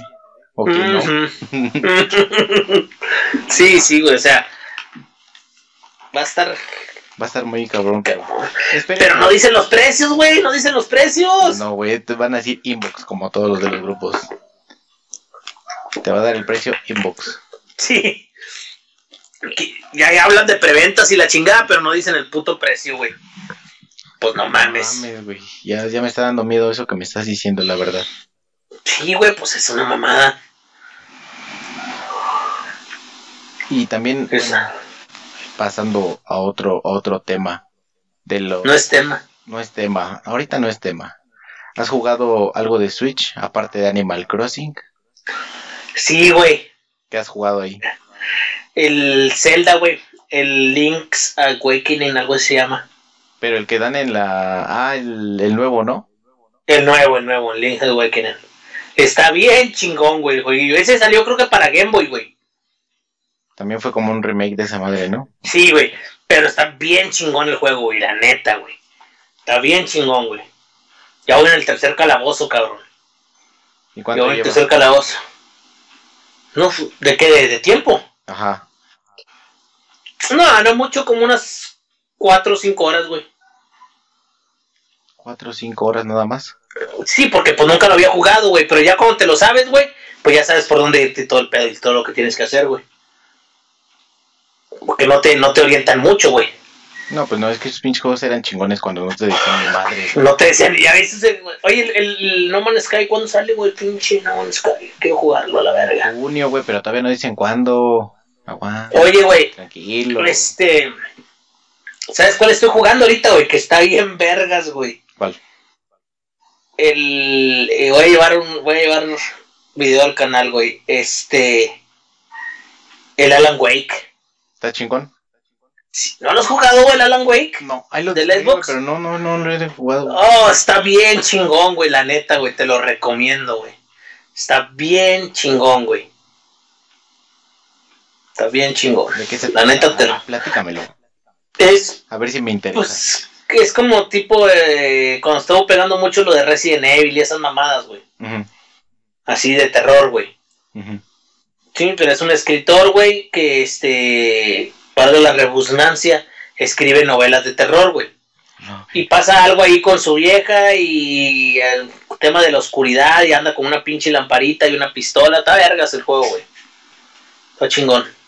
O quien no. Sí, sí, güey. O sea, va a estar. Va a estar muy cabrón, pero. Espera. Pero no dicen los precios, güey. No dicen los precios. No, güey, te van a decir inbox, como todos los de los grupos. Te va a dar el precio inbox. Sí. Ya, ya hablan de preventas y la chingada, pero no dicen el puto precio, güey. Pues no mames. Mames, güey. Ya, ya me está dando miedo eso que me estás diciendo, la verdad. Sí, güey, pues es una mamada. Y también, bueno, pasando a otro, a otro tema. De lo, No es tema. no es tema. Ahorita no es tema. ¿Has jugado algo de Switch, aparte de Animal Crossing? Sí, güey. ¿Qué has jugado ahí? El Zelda, güey. El Link's Awakening, algo así se llama. Pero el que dan en la... Ah, el, el nuevo, ¿no? El nuevo, el nuevo, el Link's Awakening. Está bien chingón, güey. güey. Ese salió creo que para Game Boy, güey. También fue como un remake de esa madre, ¿no? Sí, güey. Pero está bien chingón el juego, güey. La neta, güey. Está bien chingón, güey. Ya voy en el tercer calabozo, cabrón. ¿Y Ya cuánto voy en el tercer calabozo. No, ¿de qué? ¿De, de tiempo? Ajá. No, no mucho, como unas 4 o 5 horas, güey. Cuatro o cinco horas nada más. Sí, porque pues nunca lo había jugado, güey. Pero ya cuando te lo sabes, güey, pues ya sabes por dónde irte y todo el pedo y todo lo que tienes que hacer, güey. Porque no te, no te orientan mucho, güey. No, pues no, es que esos pinches juegos eran chingones cuando no te decían mi madre. No te decían, ya viste, güey. Oye, el, el, el No Man's Sky, ¿cuándo sale, güey? Pinche No Man's Sky. Quiero jugarlo a la verga. Junio, güey, pero todavía no dicen cuándo. Aguanta, Oye, güey, tranquilo. este. ¿Sabes cuál estoy jugando ahorita, güey? Que está bien vergas, güey. ¿Cuál? El. eh, voy a llevar un. Voy a llevar un video al canal, güey. Este. El Alan Wake. ¿Está chingón? ¿No lo has jugado, güey, el Alan Wake? No, ahí lo ¿Del tengo, Xbox? pero no, no, no lo he jugado. Oh, está bien chingón, güey, la neta, güey. Te lo recomiendo, güey. Está bien chingón, güey. Está bien chingón. ¿De qué se La neta te lo. Platícamelo. Es, A ver si me interesa. pues, que es como tipo. eh, cuando estuvo pegando mucho lo de Resident Evil y esas mamadas, güey. Así de terror, güey. Sí, pero es un escritor, güey, que este. Para la rebusnancia, escribe novelas de terror, güey. No. Y pasa algo ahí con su vieja y el tema de la oscuridad y anda con una pinche lamparita y una pistola. Está vergas el juego, güey. Está chingón.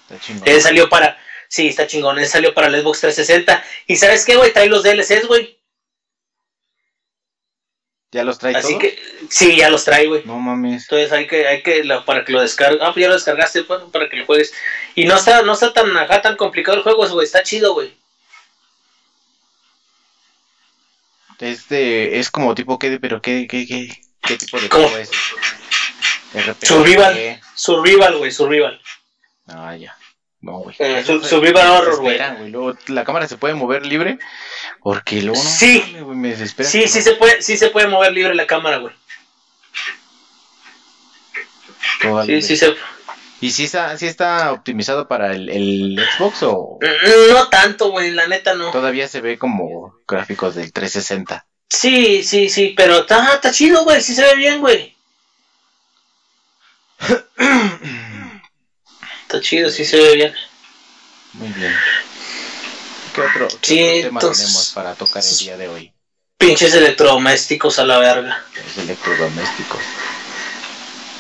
Él salió para... Sí, está chingón. Él salió para el Xbox 360. ¿Y sabes qué, güey? Trae los DLCs, güey. ¿Ya los trae Así todos? que... Sí, ya los trae, güey. No mames. Entonces hay que... Hay que la- para que lo descargues... Ah, pues ya lo descargaste, para que lo juegues. Y no está, no está tan, ajá, tan complicado el juego, güey. Está chido, güey. Este es como tipo qué, pero qué, qué, qué, qué tipo de ¿Cómo? juego es. RPG. Survival. Survival, güey. Survival. Ah, ya. No, güey. Eh, Eso su- me- survival me horror, güey. Luego la cámara se puede mover libre porque luego no Sí. me desespera. Sí, sí se puede, sí se puede mover libre la cámara, güey. Toda Sí, libre. sí se... ¿Y si está, sí está optimizado para el, el Xbox o Mm, No tanto, güey, la neta no. todavía se ve como gráficos del 360? Sí, sí, sí, pero está, está chido, güey, sí se ve bien, güey. Está chido, sí se ve bien. Muy bien. ¿Qué otro, qué Sí, otro tema entonces- tenemos para tocar el día de hoy? Pinches electrodomésticos a la verga. Los electrodomésticos.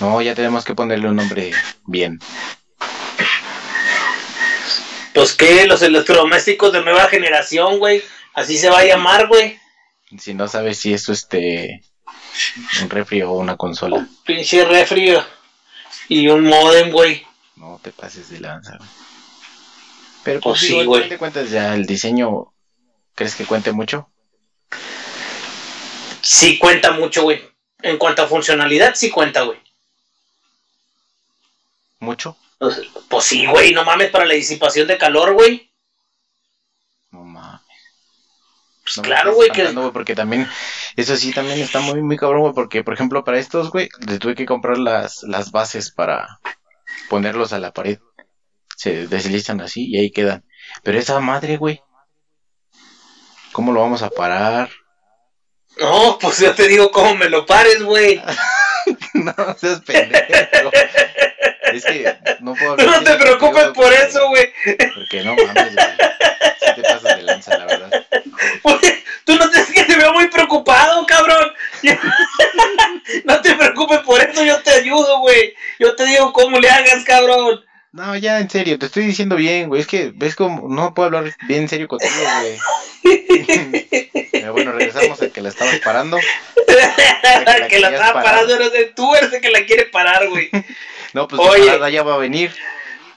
No, ya tenemos que ponerle un nombre bien. Pues que los electrodomésticos de nueva generación, güey. Así se va a llamar, güey. Si no sabes si es este un refri o una consola. Pinche refri y un modem, güey. No te pases de lanza. güey. Pero Pues pues sí, güey. de cuentas ya el diseño, ¿crees que cuente mucho? Sí cuenta mucho, güey. En cuanto a funcionalidad, sí cuenta, güey. ¿Mucho? Pues pues sí, güey, no mames para la disipación de calor, güey. No mames. Pues No claro, güey, que... güey, porque también, eso sí también está muy, muy cabrón, güey, porque por ejemplo para estos, güey, le tuve que comprar las, las bases para ponerlos a la pared. Se deslizan así y ahí quedan. Pero esa madre, güey, ¿cómo lo vamos a parar? No, pues yo te digo cómo me lo pares, güey. no seas pendejo. es que no puedo hablar No te preocupes por porque- eso, güey. Porque no mames, güey. Sí te pasas de lanza, la verdad. Oye, Tú no te que te veo muy preocupado, cabrón. No te preocupes por eso, yo te ayudo, güey. Yo te digo cómo le hagas, cabrón. No, ya en serio, te estoy diciendo bien, güey. Es que ves como no puedo hablar bien en serio contigo, güey. Pero bueno, regresamos al que la estabas parando. que la estaba parando, eres de- tú eres el que la quiere parar, güey. No, pues Oye. parada ya va a venir.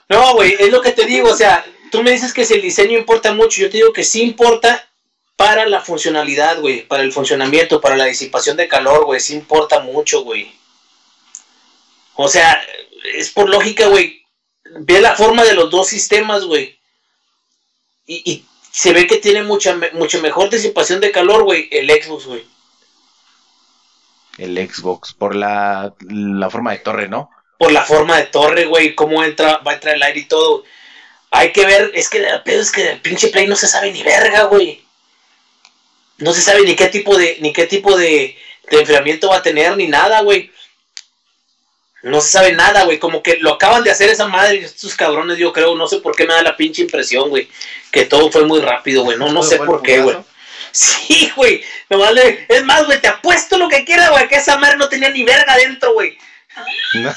No, güey, es lo que te digo, o sea, tú me dices que si el diseño importa mucho, yo te digo que sí importa para la funcionalidad, güey, para el funcionamiento, para la disipación de calor, güey, sí importa mucho, güey. O sea, es por lógica, güey, ve la forma de los dos sistemas, güey. Y, y se ve que tiene mucha, mucho mejor disipación de calor, güey, el Xbox, güey. El Xbox, por la, la forma de torre, ¿no? por la forma de torre, güey, cómo entra, va a entrar el aire y todo. Hay que ver, es que el pedo es que el pinche Play no se sabe ni verga, güey. No se sabe ni qué tipo de, ni qué tipo de, de enfriamiento va a tener, ni nada, güey. No se sabe nada, güey. Como que lo acaban de hacer esa madre, estos cabrones, yo creo. No sé por qué me da la pinche impresión, güey. Que todo fue muy rápido, güey. No, no sé por qué, güey. Sí, güey. Es más, güey, te apuesto lo que quieras, güey, que esa madre no tenía ni verga adentro, güey. No,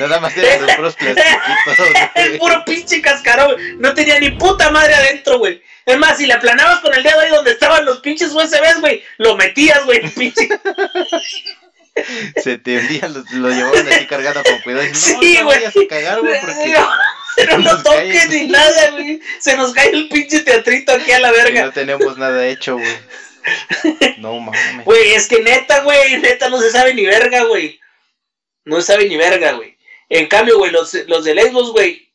nada más eran los puros El puro pinche cascarón. No tenía ni puta madre adentro, güey. Es más, si le aplanabas con el dedo ahí donde estaban los pinches USBs, güey, lo metías, güey, pinche. Se te envía, lo, lo llevaban así cargado con cuidado. Y no, sí, no vayas a cagar, güey, porque. Pero no toques ni nada, güey. Se nos cae el pinche teatrito aquí a la verga. No tenemos nada hecho, güey. No mames. Güey, es que neta, güey, neta no se sabe ni verga, güey. No sabe ni verga, güey. En cambio, güey, los, los de Xbox, güey,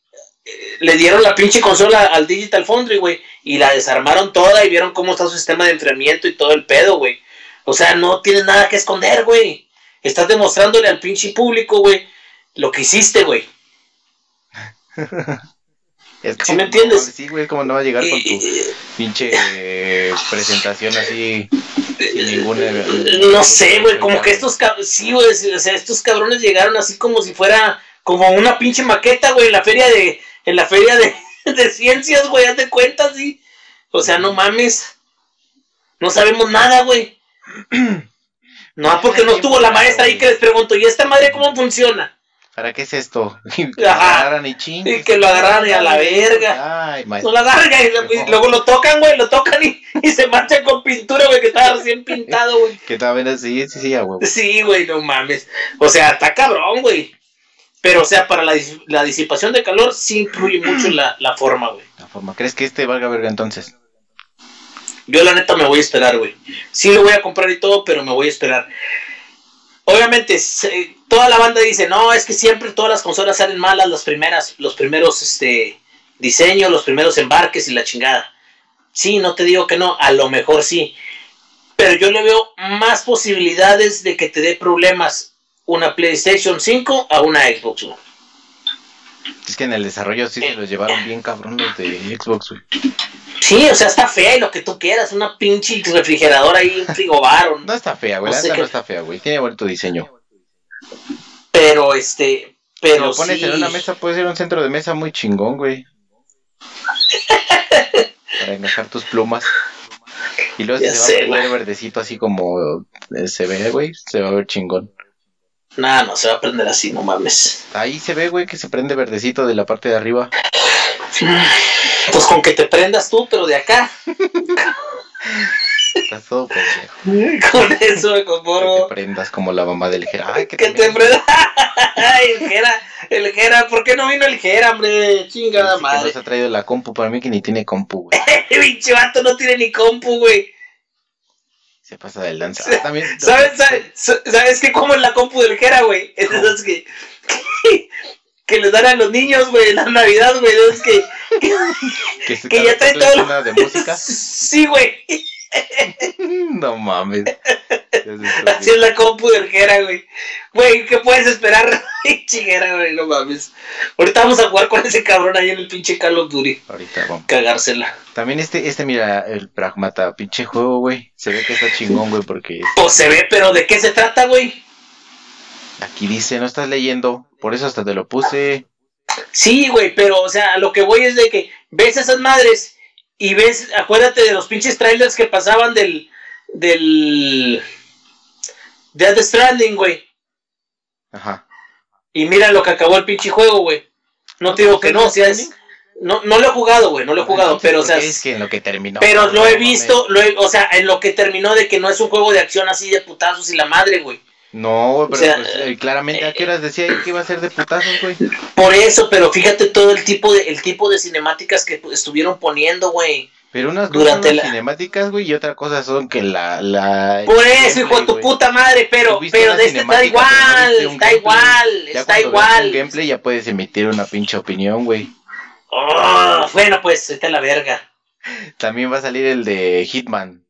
eh, le dieron la pinche consola al Digital Foundry, güey, y la desarmaron toda y vieron cómo está su sistema de enfriamiento y todo el pedo, güey. O sea, no tienes nada que esconder, güey. Estás demostrándole al pinche público, güey, lo que hiciste, güey. Es ¿Sí me entiendes? sí, güey, como no va a llegar con tu pinche eh, presentación así sin ninguna. No sé, güey, como que estos cabrones, sí, güey, o sea, estos cabrones llegaron así como si fuera como una pinche maqueta, güey, en la feria de, en la feria de, de ciencias, güey, haz de cuenta, sí. O sea, no mames. No sabemos nada, güey. No, porque no estuvo la maestra ahí que les pregunto, ¿y esta madre cómo funciona? ¿Para qué es esto? Y que lo agarran y ching. Y que lo agarran y a la verga. Ay, No la y, luego lo tocan, güey, lo tocan y, se marchan con pintura, güey, que estaba recién pintado, güey. Que estaba bien así, sí, sí, güey. Sí, güey, no mames. O sea, está cabrón, güey. Pero, o sea, para la, la disipación de calor sí influye mucho la, la forma, güey. La forma. ¿Crees que este valga verga entonces? Yo la neta me voy a esperar, güey. Sí lo voy a comprar y todo, pero me voy a esperar. Obviamente, toda la banda dice, no, es que siempre todas las consolas salen malas, las primeras, los primeros este, diseños, los primeros embarques y la chingada. Sí, no te digo que no, a lo mejor sí. Pero yo le veo más posibilidades de que te dé problemas una PlayStation 5 a una Xbox One. Es que en el desarrollo sí se los llevaron bien cabrón los de Xbox, güey. Sí, o sea, está fea y lo que tú quieras, una pinche refrigeradora ahí, un frigobar. no está fea, güey, la no está fea, güey, tiene bonito diseño. Pero, este, pero Si lo pones en una mesa, puede ser un centro de mesa muy chingón, güey. Para encajar tus plumas. Y luego se va a ver verdecito así como eh, se ve, güey, se va a ver chingón. Nah, no se va a prender así, no mames. Ahí se ve, güey, que se prende verdecito de la parte de arriba. Pues con que te prendas tú, pero de acá. Estás todo pendejo. Con eso me conformo. Que te prendas como la mamá del Jera. Ay, que, te prendas. Ay, el Jera, el Jera. ¿Por qué no vino el Jera, hombre? Chingada madre. Que se ha traído la compu. Para mí que ni tiene compu, güey. Pinche vato no tiene ni compu, güey. Se pasa del lanza. Ah, también, ¿Sabes, sabes, sabes qué? Como en la compu del Jera, güey. Entonces que que les dan a los niños, güey, en la Navidad, güey. Es que, que, ya trae todo. de música? Sí, güey. No mames. Así es la compu del Jera, güey. Güey, ¿qué puedes esperar? Chiguera, güey, no mames. Ahorita vamos a jugar con ese cabrón ahí en el pinche Call of Duty. Ahorita vamos. Cagársela. También este, este, mira, el Pragmata, pinche juego, güey. Se ve que está chingón, güey, porque. Pues se ve, pero ¿de qué se trata, güey? Aquí dice, no estás leyendo, por eso hasta te lo puse. Sí, güey, pero, o sea, lo que voy es de que ves a esas madres y ves, acuérdate de los pinches trailers que pasaban del, del, Death Stranding, güey. Ajá. Y mira lo que acabó el pinche juego, güey. No te digo que no, o sea, es, no, no lo he jugado, güey, no lo he jugado, pero o sea... Es que en lo que terminó... Pero lo he visto, lo o sea, en lo que terminó de que no es un juego de acción así de putazos y la madre, güey. No, pero pues, eh, claramente a qué horas decía que iba a ser de putazos, güey. Por eso, pero fíjate todo el tipo de el tipo de cinemáticas que estuvieron poniendo, güey. Pero unas durante las cinemáticas, güey, y otra cosa son que la la Por eso, hijo de tu puta madre, pero pero de este está igual, está igual, está igual. Un gameplay ya puedes emitir una pinche opinión, güey. Oh, bueno, pues, está la verga. También va a salir el de Hitman.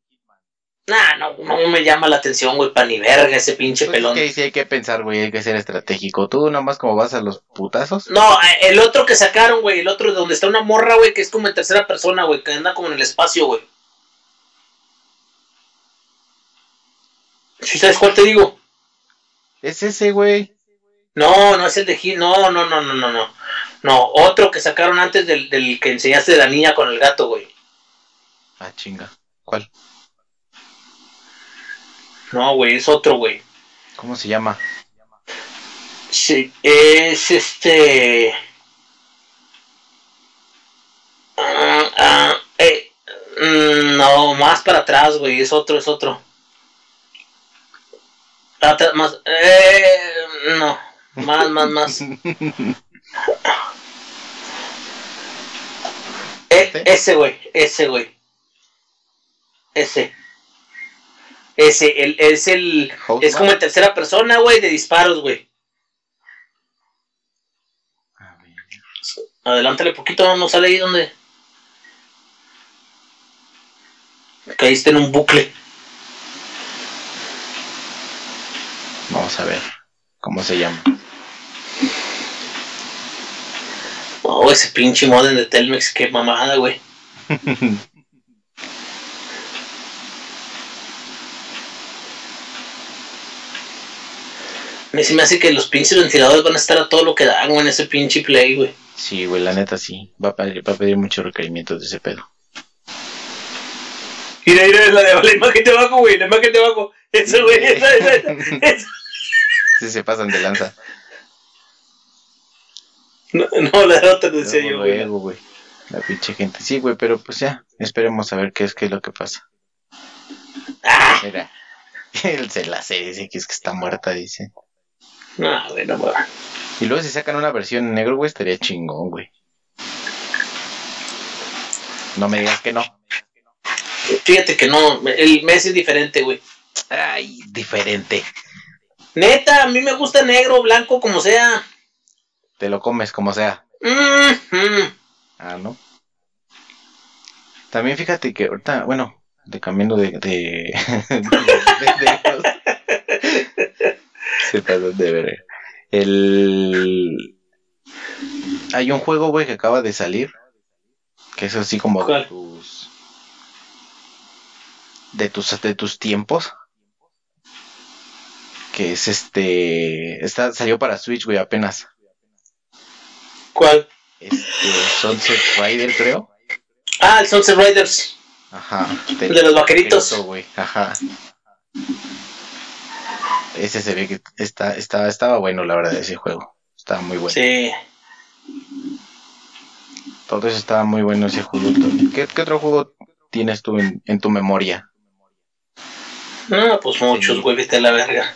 Nah, no, no me llama la atención, güey, pa' ni verga ese pinche pues pelón. Es que sí hay que pensar, güey, hay que ser estratégico. ¿Tú nomás como vas a los putazos? No, eh, el otro que sacaron, güey, el otro donde está una morra, güey, que es como en tercera persona, güey, que anda como en el espacio, güey. ¿Sí sabes cuál te digo? Es ese, güey. No, no es el de Hit. No, no, no, no, no, no. No, otro que sacaron antes del, del que enseñaste de la niña con el gato, güey. Ah, chinga. ¿Cuál? No, güey, es otro, güey. ¿Cómo se llama? Sí, es este. Ah, ah, eh, mm, no, más para atrás, güey. Es otro, es otro. Atrás, más. Eh, no, más, más, más. Eh, ese, güey, ese, güey. Ese. Ese, el, es el. Es como en tercera persona, güey, de disparos, güey. Adelántale poquito, no sale ahí donde. Caíste en un bucle. Vamos a ver. ¿Cómo se llama? Oh, ese pinche modem de Telmex, qué mamada, güey. mí se me hace que los pinches ventiladores van a estar a todo lo que dan, güey, en ese pinche play, güey. Sí, güey, la neta sí. Va a pedir, va a pedir muchos requerimientos de ese pedo. Mira, mira, la, de, la imagen de abajo, güey, la imagen de abajo. Eso, güey, esa, esa, esa, esa. Sí, se pasan de lanza. No, no, la de otra decía yo, Luego, güey. La pinche gente. Sí, güey, pero pues ya. Esperemos a ver qué es, qué es lo que pasa. Ah, Mira. Él se la sé, dice que es que está muerta, dice. No, güey, no. Y luego si sacan una versión en negro, güey, estaría chingón, güey. No me digas que no. Fíjate que no, el mes es diferente, güey. Ay, diferente. Neta, a mí me gusta negro, blanco, como sea. Te lo comes como sea. Mm, mm. Ah, ¿no? También fíjate que ahorita, bueno, de cambiando de... de, de- de- se pasó de ver. El... Hay un juego, güey, que acaba de salir. Que es así como de tus... De tus, de tus tiempos. Que es este... Está, salió para Switch, güey, apenas. ¿Cuál? Este, Sunset Rider, creo. Ah, el Sunset Riders. Ajá. De los vaqueritos. vaquerito, güey. Ajá. Ese se ve que está, está, estaba bueno, la verdad, ese juego. Estaba muy bueno. Sí. Todo eso estaba muy bueno ese juego. ¿Qué, qué otro juego tienes tú en, en tu memoria? No, pues muchos, Sí. güey, vete a la verga.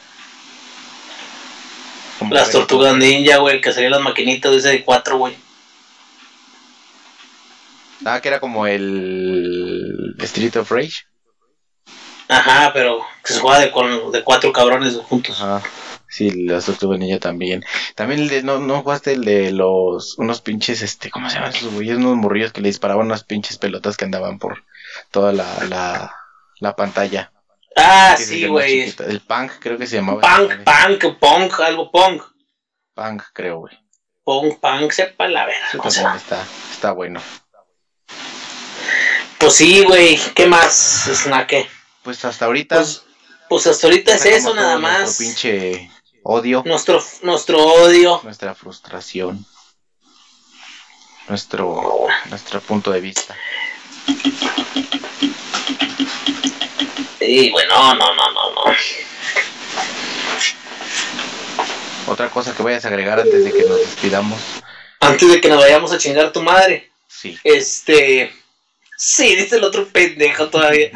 Las tortugas ninja, güey, el que salía las maquinitas de ese de cuatro, güey. Ah, que era como el Street of Rage. Ajá, pero que se juega de, con, de cuatro cabrones juntos. Ajá. Sí, las tortugas ninja también. También el de, no, no jugaste el de los, unos pinches, este, ¿cómo se llaman esos güeyes? Unos morrillos que le disparaban unas pinches pelotas que andaban por toda la, la, la pantalla. Ah, Que es sí, güey. El punk creo que se llamaba. Punk, punk, punk, algo punk. Punk, creo, güey. Punk, punk, sepa la verga. Eso también está, está bueno. Pues sí, güey. ¿Qué más, Snaque? Pues hasta ahorita. Pues, pues hasta ahorita es eso, nada todo nuestro más. pinche odio, Nuestro, nuestro odio. nuestra frustración, nuestro, nuestro punto de vista. Y bueno, no, no, no, no. Otra cosa que vayas a agregar antes de que nos despidamos. Antes de que nos vayamos a chingar tu madre. Sí. Este. Sí, dice el otro pendejo todavía.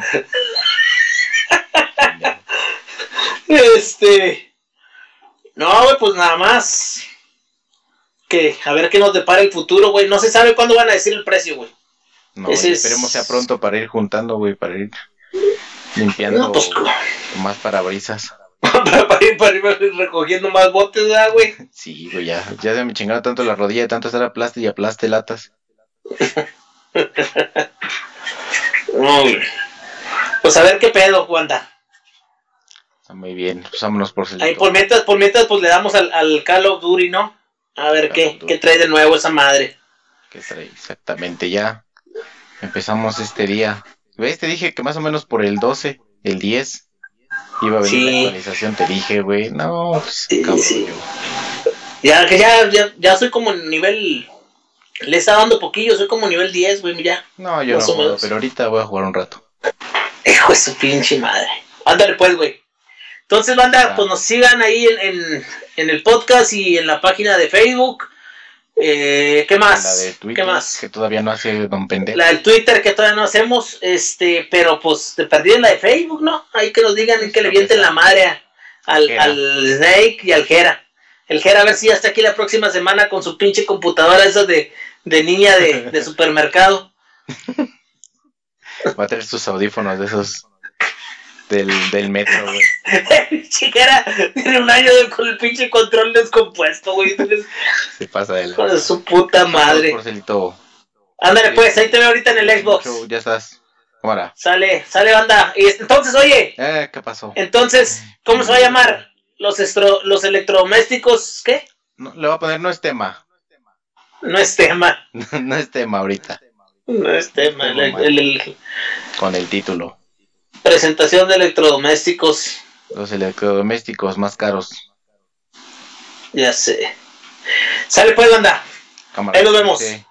Este. No, güey, pues nada más. Que a ver qué nos depara el futuro, güey. No se sabe cuándo van a decir el precio, güey. No, Ese y es- esperemos sea pronto para ir juntando, güey, para ir limpiando No, pues. más parabrisas. para, para ir, para ir recogiendo más botes, ¿verdad, güey? Sí, güey, ya, ya se me chingaron tanto la rodilla de tanto estar aplaste y aplaste latas. No, güey. Pues a ver qué pedo, Wanda. Muy bien, pues vámonos por Ahí por mientras, por mientras, pues le damos al, al Call of Duty, ¿no? A ver Call qué, qué trae de nuevo esa madre. que trae exactamente ya. Empezamos este día. ¿Ves? Te dije que más o menos por el 12, el 10 iba a venir Sí. la actualización. Te dije, güey, no, pues, Sí, cabrón, sí. Ya que ya, ya, ya soy como en nivel. Le está dando poquillo, soy como nivel 10, güey, ya. No, yo no juego, pero ahorita voy a jugar un rato. Hijo de su pinche madre. Ándale pues, güey. Entonces, banda, Ah. pues nos sigan ahí en, en, en el podcast y en la página de Facebook. Eh, ¿Qué más? La de Twitter, ¿Qué más? que todavía no hace Don Pendejo. La del Twitter que todavía no hacemos, este, pero pues te perdí en la de Facebook, ¿no? Ahí que nos digan y que le vienten la madre a- al, Jera. al Snake y al Jera. El Jera a ver si ya está aquí la próxima semana con su pinche computadora esa de, de niña de, de supermercado. Va a traer sus audífonos de esos del, del metro, güey. Chiquera tiene un año de- con el pinche control descompuesto, güey. Se pasa de la... Con su puta madre. Ándale pues, ahí te veo ahorita en el Xbox. Ya estás. Cámara. Sale, sale banda. Y entonces, oye, Eh, ¿qué pasó? entonces, ¿cómo se va a llamar? Los, estro, los electrodomésticos, ¿qué? No, le voy a poner no es tema. No es tema. no es tema ahorita. No es tema. El, el- el- Con el título. Presentación de electrodomésticos. Los electrodomésticos más caros. Ya sé. Sale pues, banda. Ahí nos vemos. Sí.